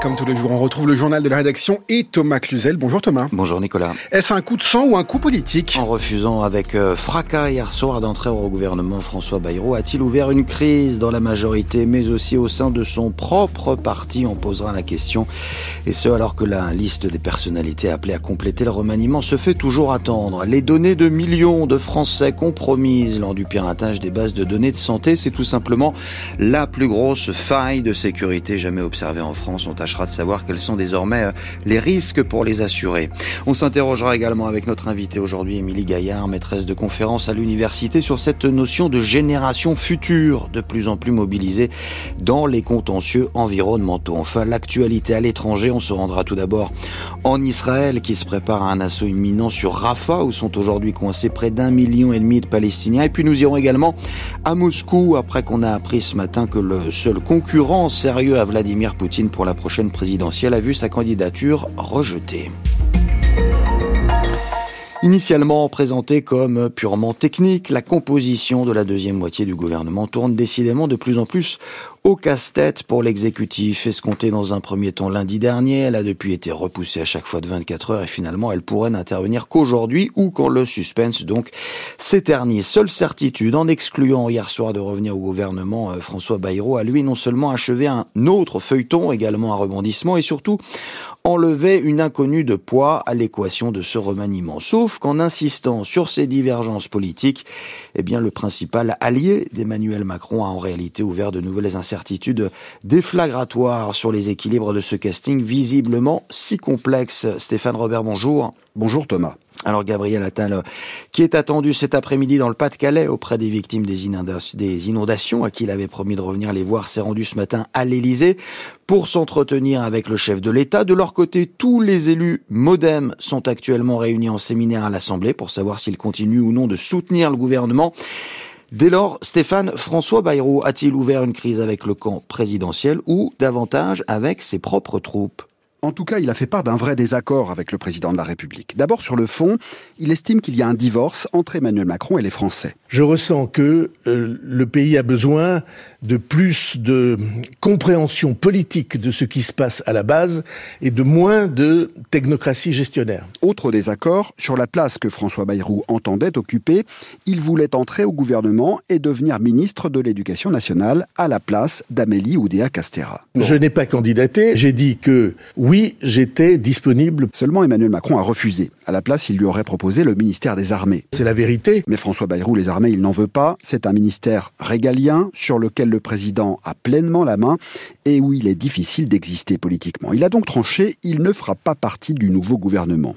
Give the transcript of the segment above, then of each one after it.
comme tous les jours, on retrouve le journal de la rédaction et Thomas Cluzel. Bonjour Thomas. Bonjour Nicolas. Est-ce un coup de sang ou un coup politique? En refusant avec euh, fracas hier soir d'entrer au gouvernement, François Bayrou a-t-il ouvert une crise dans la majorité, mais aussi au sein de son propre parti? On posera la question. Et ce, alors que la liste des personnalités appelées à compléter le remaniement se fait toujours attendre. Les données de millions de Français compromises lors du piratage des bases de données de santé, c'est tout simplement la plus grosse faille de sécurité jamais observée en France. On de savoir quels sont désormais euh, les risques pour les assurer. On s'interrogera également avec notre invitée aujourd'hui, Émilie Gaillard, maîtresse de conférence à l'université, sur cette notion de génération future, de plus en plus mobilisée dans les contentieux environnementaux. Enfin, l'actualité à l'étranger, on se rendra tout d'abord en Israël, qui se prépare à un assaut imminent sur Rafah, où sont aujourd'hui coincés près d'un million et demi de Palestiniens. Et puis nous irons également à Moscou, après qu'on a appris ce matin que le seul concurrent sérieux à Vladimir Poutine pour la prochaine présidentielle a vu sa candidature rejetée. Initialement présentée comme purement technique, la composition de la deuxième moitié du gouvernement tourne décidément de plus en plus au casse-tête pour l'exécutif. Escomptée dans un premier temps lundi dernier, elle a depuis été repoussée à chaque fois de 24 heures et finalement elle pourrait n'intervenir qu'aujourd'hui ou quand le suspense donc s'éternise. Seule certitude, en excluant hier soir de revenir au gouvernement, euh, François Bayrou a lui non seulement achevé un autre feuilleton, également un rebondissement et surtout enlever une inconnue de poids à l'équation de ce remaniement. Sauf qu'en insistant sur ces divergences politiques, eh bien, le principal allié d'Emmanuel Macron a en réalité ouvert de nouvelles incertitudes déflagratoires sur les équilibres de ce casting visiblement si complexe. Stéphane Robert, bonjour. Bonjour Thomas. Alors Gabriel Attal, qui est attendu cet après-midi dans le Pas-de-Calais auprès des victimes des inondations, à qui il avait promis de revenir les voir, s'est rendu ce matin à l'Élysée pour s'entretenir avec le chef de l'État. De leur côté, tous les élus modem sont actuellement réunis en séminaire à l'Assemblée pour savoir s'ils continuent ou non de soutenir le gouvernement. Dès lors, Stéphane François Bayrou a-t-il ouvert une crise avec le camp présidentiel ou davantage avec ses propres troupes? En tout cas, il a fait part d'un vrai désaccord avec le président de la République. D'abord, sur le fond, il estime qu'il y a un divorce entre Emmanuel Macron et les Français. Je ressens que euh, le pays a besoin de plus de compréhension politique de ce qui se passe à la base et de moins de technocratie gestionnaire. Autre désaccord, sur la place que François Bayrou entendait occuper, il voulait entrer au gouvernement et devenir ministre de l'Éducation nationale à la place d'Amélie Oudéa Castera. Je n'ai pas candidaté, j'ai dit que oui, j'étais disponible. Seulement Emmanuel Macron a refusé. À la place, il lui aurait proposé le ministère des Armées. C'est la vérité. Mais François Bayrou, les armées, il n'en veut pas. C'est un ministère régalien sur lequel le président a pleinement la main et où il est difficile d'exister politiquement. Il a donc tranché, il ne fera pas partie du nouveau gouvernement.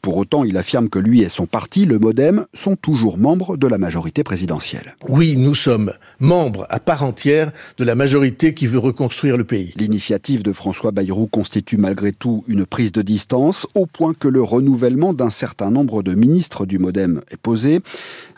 Pour autant, il affirme que lui et son parti, le Modem, sont toujours membres de la majorité présidentielle. Oui, nous sommes membres à part entière de la majorité qui veut reconstruire le pays. L'initiative de François Bayrou constitue malgré tout une prise de distance, au point que le renouvellement d'un certain nombre de ministres du Modem est posé.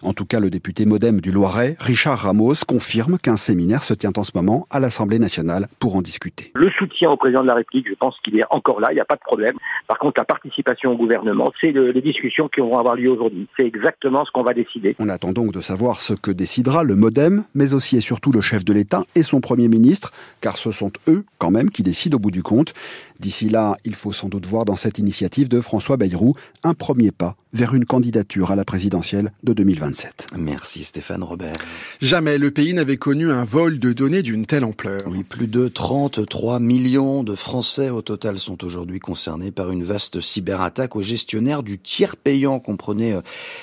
En tout cas, le député Modem du Loiret, Richard Ramos, confirme qu'un séminaire se tient en ce moment à l'Assemblée nationale pour en discuter. Le soutien au président de la République, je pense qu'il est encore là, il n'y a pas de problème. Par contre, la participation au gouvernement, c'est les discussions qui vont avoir lieu aujourd'hui. C'est exactement ce qu'on va décider. On attend donc de savoir ce que décidera le Modem, mais aussi et surtout le chef de l'État et son Premier ministre, car ce sont eux, quand même, qui décident au bout du compte. D'ici là, il faut sans doute voir dans cette initiative de François Bayrou un premier pas vers une candidature à la présidentielle de 2027. Merci Stéphane Robert. Jamais le pays n'avait connu un vol de données d'une telle ampleur. Oui, plus de 33 millions de Français au total sont aujourd'hui concernés par une vaste cyberattaque aux gestionnaires du tiers payant, comprenez euh,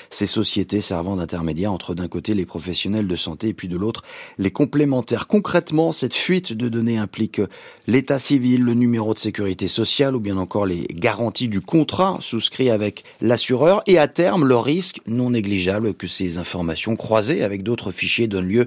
ces sociétés servant d'intermédiaire entre d'un côté les professionnels de santé et puis de l'autre les complémentaires. Concrètement, cette fuite de données implique l'état civil, le numéro de sécurité sociale ou bien encore les garanties du contrat souscrit avec l'assureur et à terme le risque non négligeable que ces informations croisées avec d'autres fichiers donnent lieu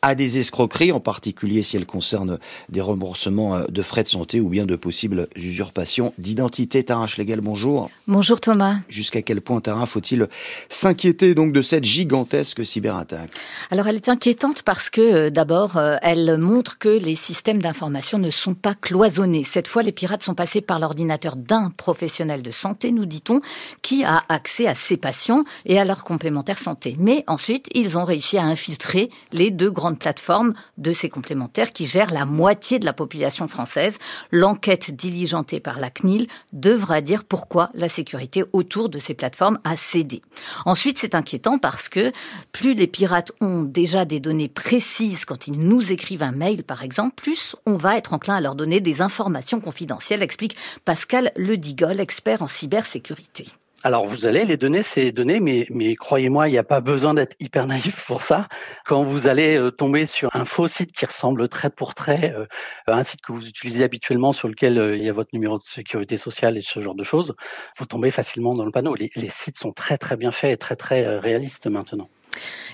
à des escroqueries, en particulier si elles concernent des remboursements euh, de frais de santé ou bien de possibles usurpations d'identité. Tara Schlegel, bonjour. Bonjour Thomas. Jusqu'à quel point, Tara, faut-il s'inquiéter donc de cette gigantesque cyberattaque? Alors elle est inquiétante parce que euh, d'abord, euh, elle montre que les systèmes d'information ne sont pas cloisonnés. Cette fois, les pirates sont passés par l'ordinateur d'un professionnel de santé, nous dit-on, qui a accès à ses patients et à leur complémentaire santé. Mais ensuite, ils ont réussi à infiltrer les deux grandes plateformes de ces complémentaires qui gèrent la moitié de la population française. L'enquête diligentée par la CNIL devra dire pourquoi la sécurité autour de ces plateformes a cédé. Ensuite, c'est inquiétant parce que plus les pirates ont déjà des données précises quand ils nous écrivent un mail, par exemple, plus on va être enclin à leur donner des informations confidentielles, explique Pascal Ledigol, expert en cybersécurité. Alors vous allez les donner ces données, mais, croyez-moi, il n'y a pas besoin d'être hyper naïf pour ça. Quand vous allez euh, tomber sur un faux site qui ressemble trait pour trait euh, un site que vous utilisez habituellement sur lequel euh, il y a votre numéro de sécurité sociale et ce genre de choses, vous tombez facilement dans le panneau. Les, les sites sont très très bien faits et très très réalistes maintenant.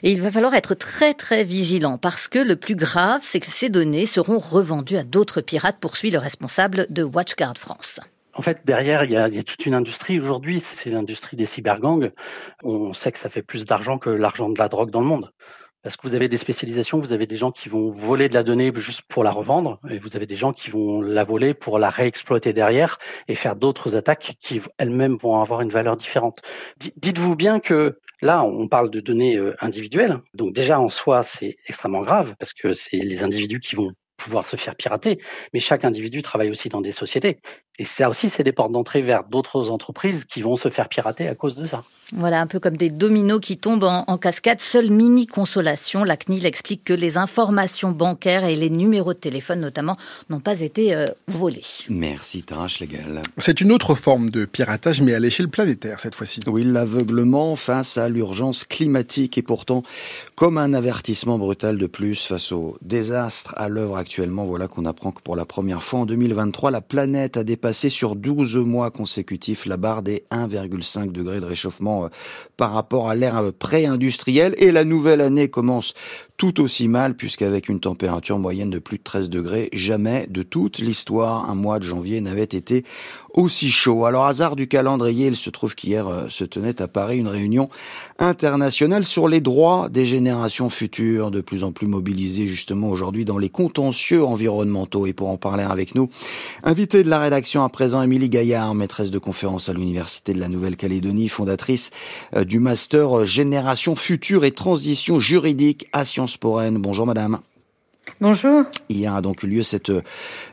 Et il va falloir être très très vigilant parce que le plus grave, c'est que ces données seront revendues à d'autres pirates, poursuit le responsable de WatchGuard France. En fait, derrière, il y, a, toute une industrie aujourd'hui, c'est l'industrie des cybergangs. On sait que ça fait plus d'argent que l'argent de la drogue dans le monde. Parce que vous avez des spécialisations, vous avez des gens qui vont voler de la donnée juste pour la revendre, et vous avez des gens qui vont la voler pour la réexploiter derrière et faire d'autres attaques qui elles-mêmes vont avoir une valeur différente. Dites-vous bien que là, on parle de données euh, individuelles, donc déjà en soi, c'est extrêmement grave parce que c'est les individus qui vont pouvoir se faire pirater, mais chaque individu travaille aussi dans des sociétés. Et ça aussi, c'est des portes d'entrée vers d'autres entreprises qui vont se faire pirater à cause de ça. Voilà, un peu comme des dominos qui tombent en, cascade. Seule mini consolation, la CNIL explique que les informations bancaires et les numéros de téléphone notamment n'ont pas été euh, volés. Merci Tara Schlegel. C'est une autre forme de piratage, mais à l'échelle planétaire cette fois-ci. Oui, l'aveuglement face à l'urgence climatique et pourtant comme un avertissement brutal de plus face au désastre à l'œuvre actuellement. Voilà qu'on apprend que pour la première fois en 2023, la planète a dépassé passé sur 12 mois consécutifs la barre des 1,5 degrés de réchauffement euh, par rapport à l'ère pré-industrielle et la nouvelle année commence tout aussi mal puisqu'avec une température moyenne de plus de 13 degrés, jamais de toute l'histoire un mois de janvier n'avait été aussi chaud. Alors hasard du calendrier, il se trouve qu'hier euh, se tenait à Paris une réunion internationale sur les droits des générations futures, de plus en plus mobilisées justement aujourd'hui dans les contentieux environnementaux. Et pour en parler avec nous, invité de la rédaction à présent, Émilie Gaillard, maîtresse de conférence à l'Université de la Nouvelle-Calédonie, fondatrice euh, du master Génération Future et Transition Juridique à Sciences Bonjour madame. Bonjour. Hier a donc eu lieu cette euh,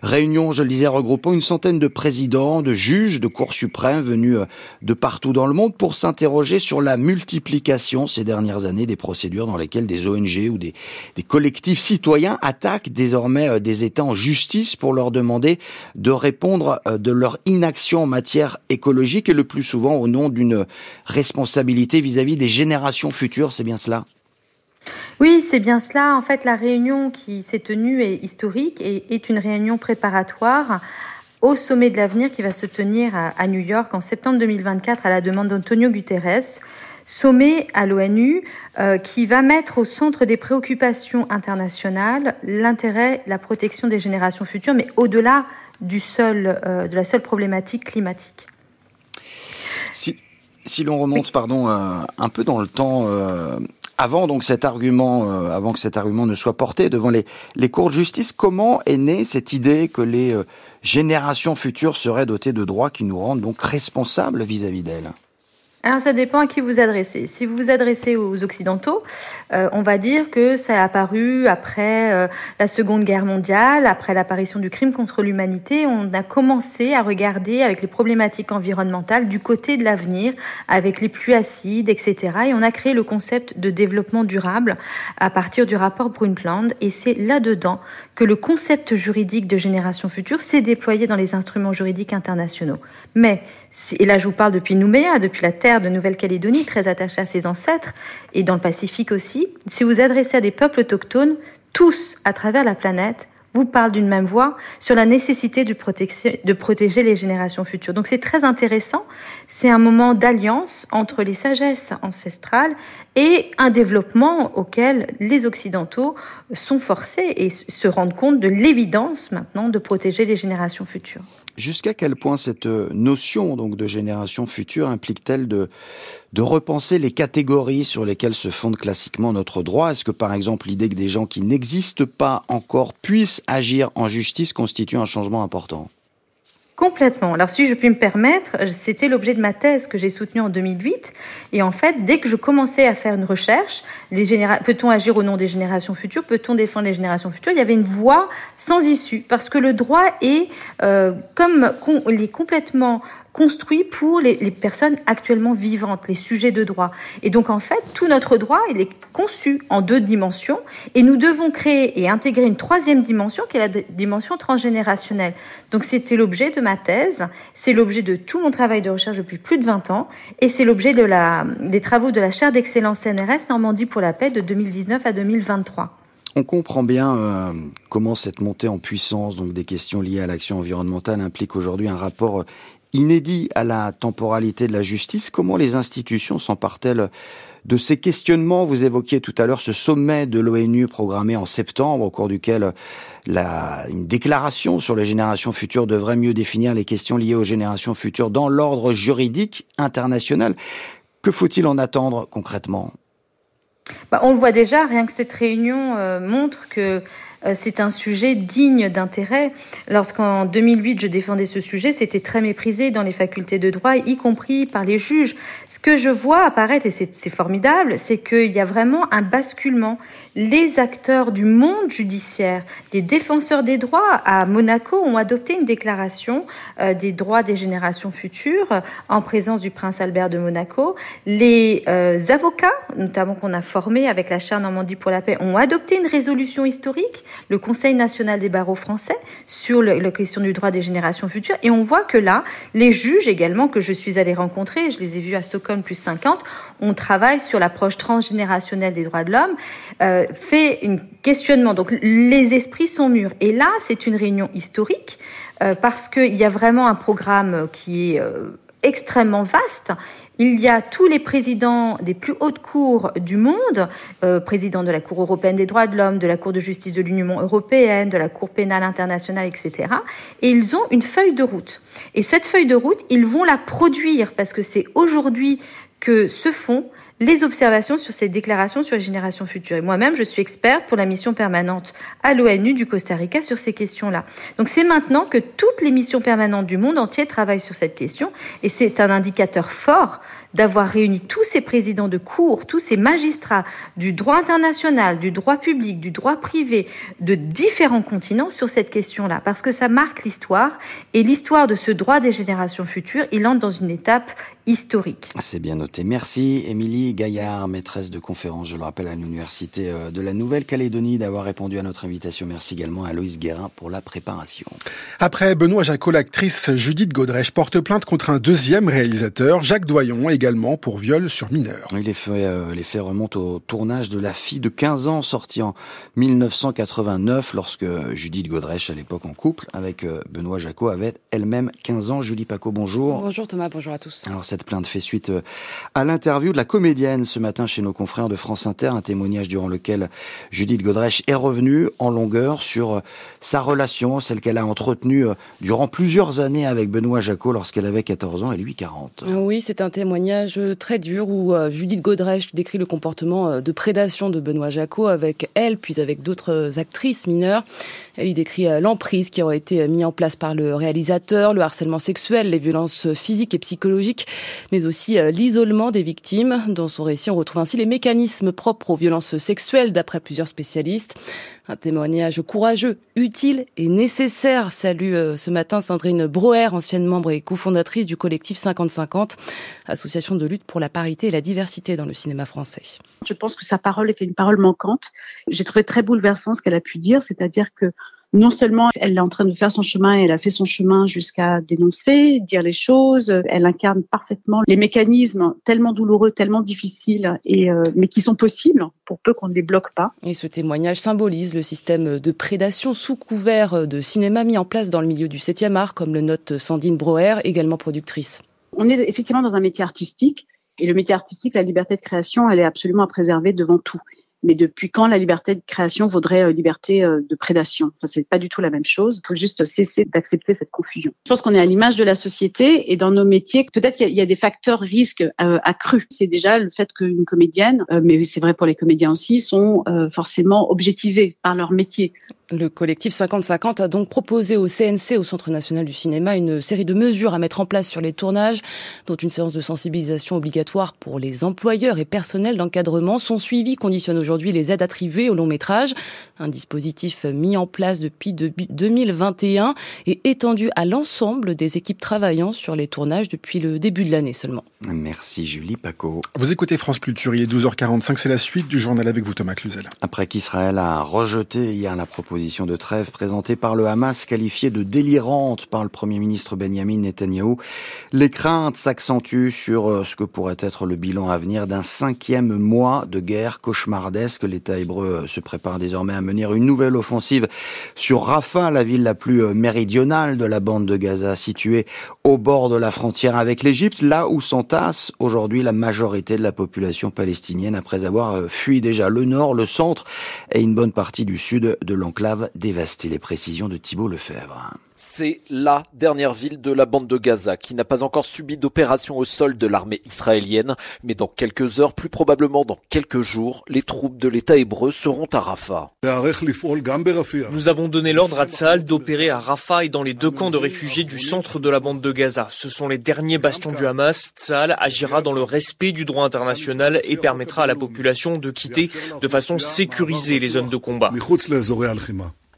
réunion, je le disais, regroupant une centaine de présidents, de juges, de cours suprêmes venus euh, de partout dans le monde pour s'interroger sur la multiplication ces dernières années des procédures dans lesquelles des ONG ou des, des collectifs citoyens attaquent désormais euh, des États en justice pour leur demander de répondre de leur inaction en matière écologique et le plus souvent au nom d'une responsabilité vis à -vis des générations futures. C'est bien cela? Oui, c'est bien cela. En fait, la réunion qui s'est tenue est historique et est une réunion préparatoire au sommet de l'avenir qui va se tenir à, New York en septembre 2024 à la demande d'Antonio Guterres. Sommet à l'ONU euh, qui va mettre au centre des préoccupations internationales l'intérêt, la protection des générations futures, mais au-delà du seul, euh, de la seule problématique climatique. Si, si l'on remonte, pardon, euh, un peu dans le temps, avant donc cet argument, euh, avant que cet argument ne soit porté devant les, les cours de justice, comment est née cette idée que les euh, générations futures seraient dotées de droits qui nous rendent donc responsables vis-à-vis d'elles? Alors ça dépend à qui vous adressez. Si vous vous adressez aux Occidentaux, euh, on va dire que ça a apparu après euh, la Seconde Guerre mondiale, après l'apparition du crime contre l'humanité. On a commencé à regarder avec les problématiques environnementales du côté de l'avenir, avec les pluies acides, etc. Et on a créé le concept de développement durable à partir du rapport Brundtland. Et c'est là-dedans que le concept juridique de génération future s'est déployé dans les instruments juridiques internationaux. Mais, et là je vous parle depuis Nouméa, depuis la terre de Nouvelle-Calédonie, très attachée à ses ancêtres, et dans le Pacifique aussi, si vous adressez à des peuples autochtones, tous à travers la planète, vous parlent d'une même voix sur la nécessité de, de protéger les générations futures. Donc c'est très intéressant. C'est un moment d'alliance entre les sagesses ancestrales et un développement auquel les Occidentaux sont forcés et se rendent compte de l'évidence maintenant de protéger les générations futures. Jusqu'à quel point cette notion donc de génération future implique-t-elle de, de repenser les catégories sur lesquelles se fonde classiquement notre droit? Est-ce que par exemple l'idée que des gens qui n'existent pas encore puissent agir en justice constitue un changement important? Complètement. Alors si je puis me permettre, c'était l'objet de ma thèse que j'ai soutenue en 2008. Et en fait, dès que je commençais à faire une recherche, peut-on agir au nom des générations futures? Peut-on défendre les générations futures? Il y avait une voie sans issue parce que le droit est euh, comme il est complètement construit pour les, personnes actuellement vivantes, les sujets de droit. Et donc en fait, tout notre droit, il est conçu en deux dimensions et nous devons créer et intégrer une troisième dimension qui est la dimension transgénérationnelle. Donc c'était l'objet de ma thèse, c'est l'objet de tout mon travail de recherche depuis plus de 20 ans et c'est l'objet des travaux de la chaire d'excellence CNRS Normandie pour la paix de 2019 à 2023. On comprend bien euh, comment cette montée en puissance, donc des questions liées à l'action environnementale, implique aujourd'hui un rapport inédit à la temporalité de la justice. Comment les institutions s'emparent-elles de ces questionnements? Vous évoquiez tout à l'heure ce sommet de l'ONU programmé en septembre, au cours duquel la, une déclaration sur les générations futures devrait mieux définir les questions liées aux générations futures dans l'ordre juridique international. Que faut-il en attendre concrètement? Bah, on le voit déjà, rien que cette réunion euh, montre que c'est un sujet digne d'intérêt. Lorsqu'en 2008, je défendais ce sujet, c'était très méprisé dans les facultés de droit, y compris par les juges. Ce que je vois apparaître, et c'est formidable, c'est qu'il y a vraiment un basculement. Les acteurs du monde judiciaire, les défenseurs des droits à Monaco ont adopté une déclaration euh, des droits des générations futures en présence du prince Albert de Monaco. Les euh, avocats, notamment qu'on a formés avec la chaire Normandie pour la paix, ont adopté une résolution historique le Conseil national des barreaux français sur la question du droit des générations futures. Et on voit que là, les juges également que je suis allée rencontrer, je les ai vus à Stockholm plus 50, on travaille sur l'approche transgénérationnelle des droits de l'homme, euh, fait un questionnement. Donc les esprits sont mûrs. Et là, c'est une réunion historique euh, parce qu'il y a vraiment un programme qui est euh, extrêmement vaste il y a tous les présidents des plus hautes cours du monde, euh, président de la Cour européenne des droits de l'homme, de la Cour de justice de l'Union européenne, de la Cour pénale internationale, etc. Et ils ont une feuille de route. Et cette feuille de route, ils vont la produire parce que c'est aujourd'hui que se font les observations sur ces déclarations sur les générations futures. Et moi-même, je suis experte pour la mission permanente à l'ONU du Costa Rica sur ces questions-là. Donc c'est maintenant que toutes les missions permanentes du monde entier travaillent sur cette question et c'est un indicateur fort d'avoir réuni tous ces présidents de cours, tous ces magistrats du droit international, du droit public, du droit privé, de différents continents sur cette question-là, parce que ça marque l'histoire, et l'histoire de ce droit des générations futures, il entre dans une étape historique. C'est bien noté. Merci Émilie Gaillard, maîtresse de conférence, je le rappelle, à l'Université euh, de la Nouvelle-Calédonie, d'avoir répondu à notre invitation. Merci également à Loïs Guérin pour la préparation. Après Benoît Jacot, l'actrice Judith Godrèche porte plainte contre un deuxième réalisateur, Jacques Doyon, également pour viol sur mineur. les faits, euh, les faits remontent au tournage de La fille de 15 ans, sortie en 1989, lorsque Judith Godrèche, à l'époque en couple avec euh, Benoît Jacot, avait elle-même 15 ans. Julie Paco, bonjour. Bonjour Thomas, bonjour à tous. Alors, cette plainte fait suite à l'interview de la ce matin chez nos confrères de France Inter, un témoignage durant lequel Judith Godrèche est revenue en longueur sur euh, sa relation, celle qu'elle a entretenue euh, durant plusieurs années avec Benoît Jacot lorsqu'elle avait 14 ans et lui 40. Oui, c'est un témoignage très dur où Judith Godrèche décrit le comportement de prédation de Benoît Jacot avec elle, puis avec d'autres actrices mineures. Elle y décrit l'emprise qui aurait été mise en place par le réalisateur, le harcèlement sexuel, les violences physiques et psychologiques mais aussi euh, l'isolement des victimes. Dans son récit, on retrouve ainsi les mécanismes propres aux violences sexuelles, d'après plusieurs spécialistes. Un témoignage courageux, utile et nécessaire. Salue euh, ce matin Sandrine Broer, ancienne membre et cofondatrice du collectif 50-50, association de lutte pour la parité et la diversité dans le cinéma français. Je pense que sa parole était une parole manquante. J'ai trouvé très bouleversant ce qu'elle a pu dire, c'est-à-dire que non seulement elle est en train de faire son chemin, elle a fait son chemin jusqu'à dénoncer, dire les choses, elle incarne parfaitement les mécanismes tellement douloureux, tellement difficiles, et, euh, mais qui sont possibles pour peu qu'on ne les bloque pas. Et ce témoignage symbolise le système de prédation sous couvert de cinéma mis en place dans le milieu du 7e art, comme le note Sandine Broer, également productrice. On est effectivement dans un métier artistique, et le métier artistique, la liberté de création, elle est absolument à préserver devant tout. Mais depuis quand la liberté de création vaudrait euh, liberté euh, de prédation? Enfin, c'est pas du tout la même chose. Il faut juste cesser d'accepter cette confusion. Je pense qu'on est à l'image de la société et dans nos métiers, peut-être qu'il y, a des facteurs risques euh, accrus. C'est déjà le fait qu'une comédienne, mais c'est vrai pour les comédiens aussi, sont forcément objetisés par leur métier. Le collectif 50-50 a donc proposé au CNC, au Centre national du cinéma, une série de mesures à mettre en place sur les tournages, dont une séance de sensibilisation obligatoire pour les employeurs et personnels d'encadrement. Son suivi conditionne aujourd'hui les aides attribuées au long métrage, un dispositif mis en place depuis 2021 et étendu à l'ensemble des équipes travaillant sur les tournages depuis le début de l'année seulement. Merci Julie Paco. Vous écoutez France Culture, il est 12h45, c'est la suite du journal avec vous Thomas Cluzel. Après qu'Israël a rejeté hier la proposition de trêve présentée par le Hamas, qualifiée de délirante par le Premier ministre Benjamin Netanyahou. Les craintes s'accentuent sur euh, ce que pourrait être le bilan à venir d'un cinquième mois de guerre cauchemardesque. L'État hébreu euh, se prépare désormais à mener une nouvelle offensive sur Rafah, la ville la plus euh, méridionale de la bande de Gaza, située au bord de la frontière avec l'Égypte, là où s'entasse aujourd'hui la majorité de la population palestinienne après avoir fui déjà le nord, le centre et une bonne partie du sud de l'enclave dévasté. Les précisions de Thibault Lefebvre. C'est la dernière ville de la bande de Gaza qui n'a pas encore subi d'opération au sol de l'armée israélienne, mais dans quelques heures, plus probablement dans quelques jours, les troupes de l'État hébreu seront à Rafah. Nous avons donné l'ordre à Tsahal d'opérer à Rafah et dans les deux camps de réfugiés du centre de la bande de Gaza. Ce sont les derniers bastions du Hamas. Tsahal agira dans le respect du droit international et permettra à la population de quitter de façon sécurisée les zones de combat.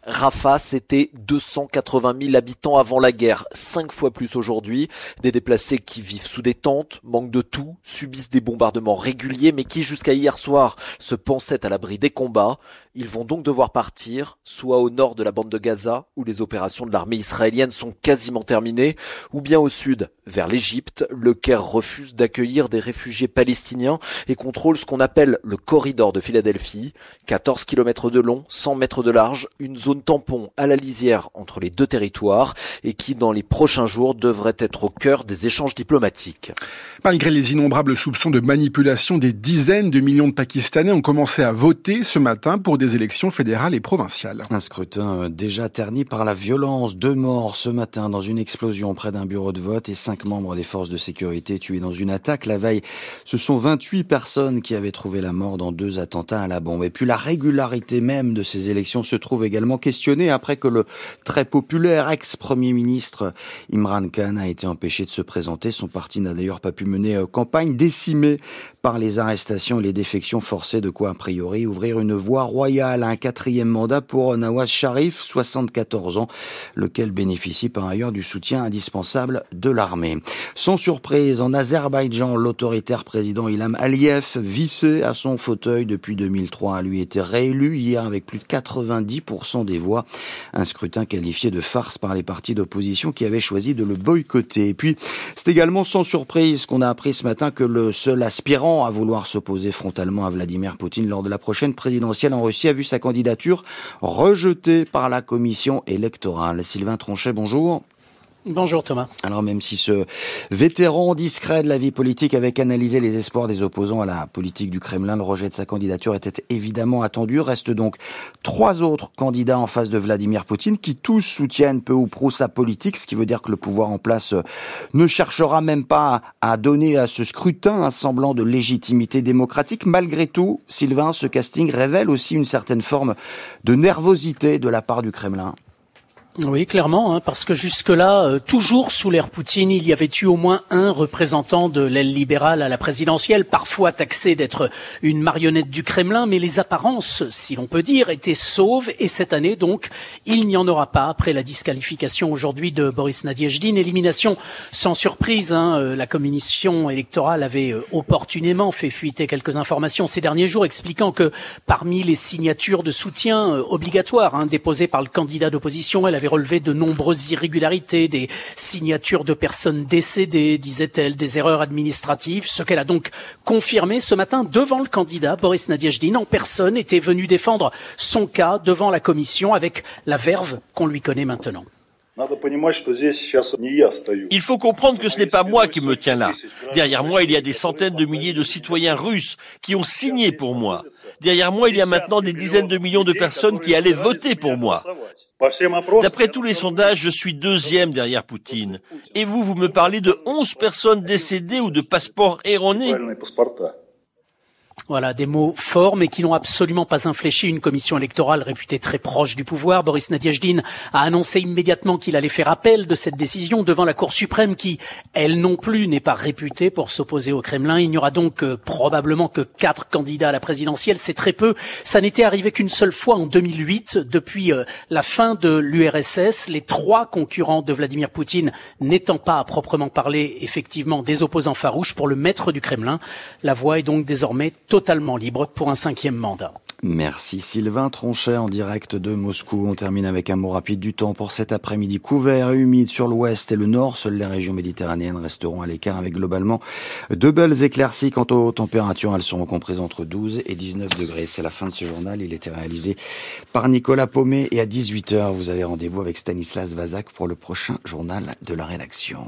Rafah, c'était 280 000 habitants avant la guerre, cinq fois plus aujourd'hui. Des déplacés qui vivent sous des tentes, manquent de tout, subissent des bombardements réguliers, mais qui jusqu'à hier soir se pensaient à l'abri des combats. Ils vont donc devoir partir, soit au nord de la bande de Gaza, où les opérations de l'armée israélienne sont quasiment terminées, ou bien au sud, vers l'Égypte. Le Caire refuse d'accueillir des réfugiés palestiniens et contrôle ce qu'on appelle le corridor de Philadelphie. 14 km de long, 100 mètres de large, une zone tampon à la lisière entre les deux territoires et qui, dans les prochains jours, devrait être au cœur des échanges diplomatiques. Malgré les innombrables soupçons de manipulation, des dizaines de millions de Pakistanais ont commencé à voter ce matin pour des élections fédérales et provinciales. Un scrutin euh, déjà terni par la violence. Deux morts ce matin dans une explosion près d'un bureau de vote et cinq membres des forces de sécurité tués dans une attaque. La veille, ce sont 28 personnes qui avaient trouvé la mort dans deux attentats à la bombe. Et puis la régularité même de ces élections se trouve également questionnée après que le très populaire ex-premier ministre Imran Khan a été empêché de se présenter. Son parti n'a d'ailleurs pas pu mener euh, campagne décimée par les arrestations et les défections forcées de quoi a priori ouvrir une voie royale un quatrième mandat pour Nawaz Sharif, 74 ans, lequel bénéficie par ailleurs du soutien indispensable de l'armée. Sans surprise, en Azerbaïdjan, l'autoritaire président Ilham Aliyev, vissé à son fauteuil depuis 2003, a lui été réélu hier avec plus de 90% des voix. Un scrutin qualifié de farce par les partis d'opposition qui avaient choisi de le boycotter. Et puis, c'est également sans surprise qu'on a appris ce matin que le seul aspirant à vouloir s'opposer frontalement à Vladimir Poutine lors de la prochaine présidentielle en Russie a vu sa candidature rejetée par la commission électorale. Sylvain Tronchet, bonjour. Bonjour Thomas. Alors même si ce vétéran discret de la vie politique avait analysé les espoirs des opposants à la politique du Kremlin, le rejet de sa candidature était évidemment attendu. Restent donc trois autres candidats en face de Vladimir Poutine qui tous soutiennent peu ou prou sa politique, ce qui veut dire que le pouvoir en place ne cherchera même pas à donner à ce scrutin un semblant de légitimité démocratique. Malgré tout, Sylvain, ce casting révèle aussi une certaine forme de nervosité de la part du Kremlin. Oui, clairement, hein, parce que jusque-là, euh, toujours sous l'ère Poutine, il y avait eu au moins un représentant de l'aile libérale à la présidentielle, parfois taxé d'être une marionnette du Kremlin, mais les apparences, si l'on peut dire, étaient sauves. Et cette année, donc, il n'y en aura pas après la disqualification aujourd'hui de Boris Nadiejdin. Élimination sans surprise. Hein, euh, la commission électorale avait euh, opportunément fait fuiter quelques informations ces derniers jours, expliquant que parmi les signatures de soutien obligatoires hein, déposées par le candidat d'opposition, elle avait relevé de nombreuses irrégularités, des signatures de personnes décédées, disait-elle, des erreurs administratives, ce qu'elle a donc confirmé ce matin devant le candidat Boris Nadiejdin en personne était venu défendre son cas devant la commission avec la verve qu'on lui connaît maintenant. Il faut comprendre que ce n'est pas moi qui me tiens là. Derrière moi, il y a des centaines de milliers de citoyens russes qui ont signé pour moi. Derrière moi, il y a maintenant des dizaines de millions de personnes qui allaient voter pour moi. D'après tous les sondages, je suis deuxième derrière Poutine. Et vous, vous me parlez de 11 personnes décédées ou de passeports erronés? Voilà, des mots forts, mais qui n'ont absolument pas infléchi une commission électorale réputée très proche du pouvoir. Boris Nadiejdin a annoncé immédiatement qu'il allait faire appel de cette décision devant la Cour suprême qui, elle non plus, n'est pas réputée pour s'opposer au Kremlin. Il n'y aura donc euh, probablement que quatre candidats à la présidentielle. C'est très peu. Ça n'était arrivé qu'une seule fois en 2008, depuis euh, la fin de l'URSS. Les trois concurrents de Vladimir Poutine n'étant pas à proprement parler, effectivement, des opposants farouches pour le maître du Kremlin. La voie est donc désormais totalement libre pour un cinquième mandat. Merci Sylvain Tronchet en direct de Moscou. On termine avec un mot rapide du temps pour cet après-midi. Couvert et humide sur l'ouest et le nord. Seules les régions méditerranéennes resteront à l'écart avec globalement de belles éclaircies. Quant aux températures, elles seront comprises entre 12 et 19 degrés. C'est la fin de ce journal. Il était réalisé par Nicolas Paumet et à 18h, vous avez rendez-vous avec Stanislas Vazak pour le prochain journal de la rédaction.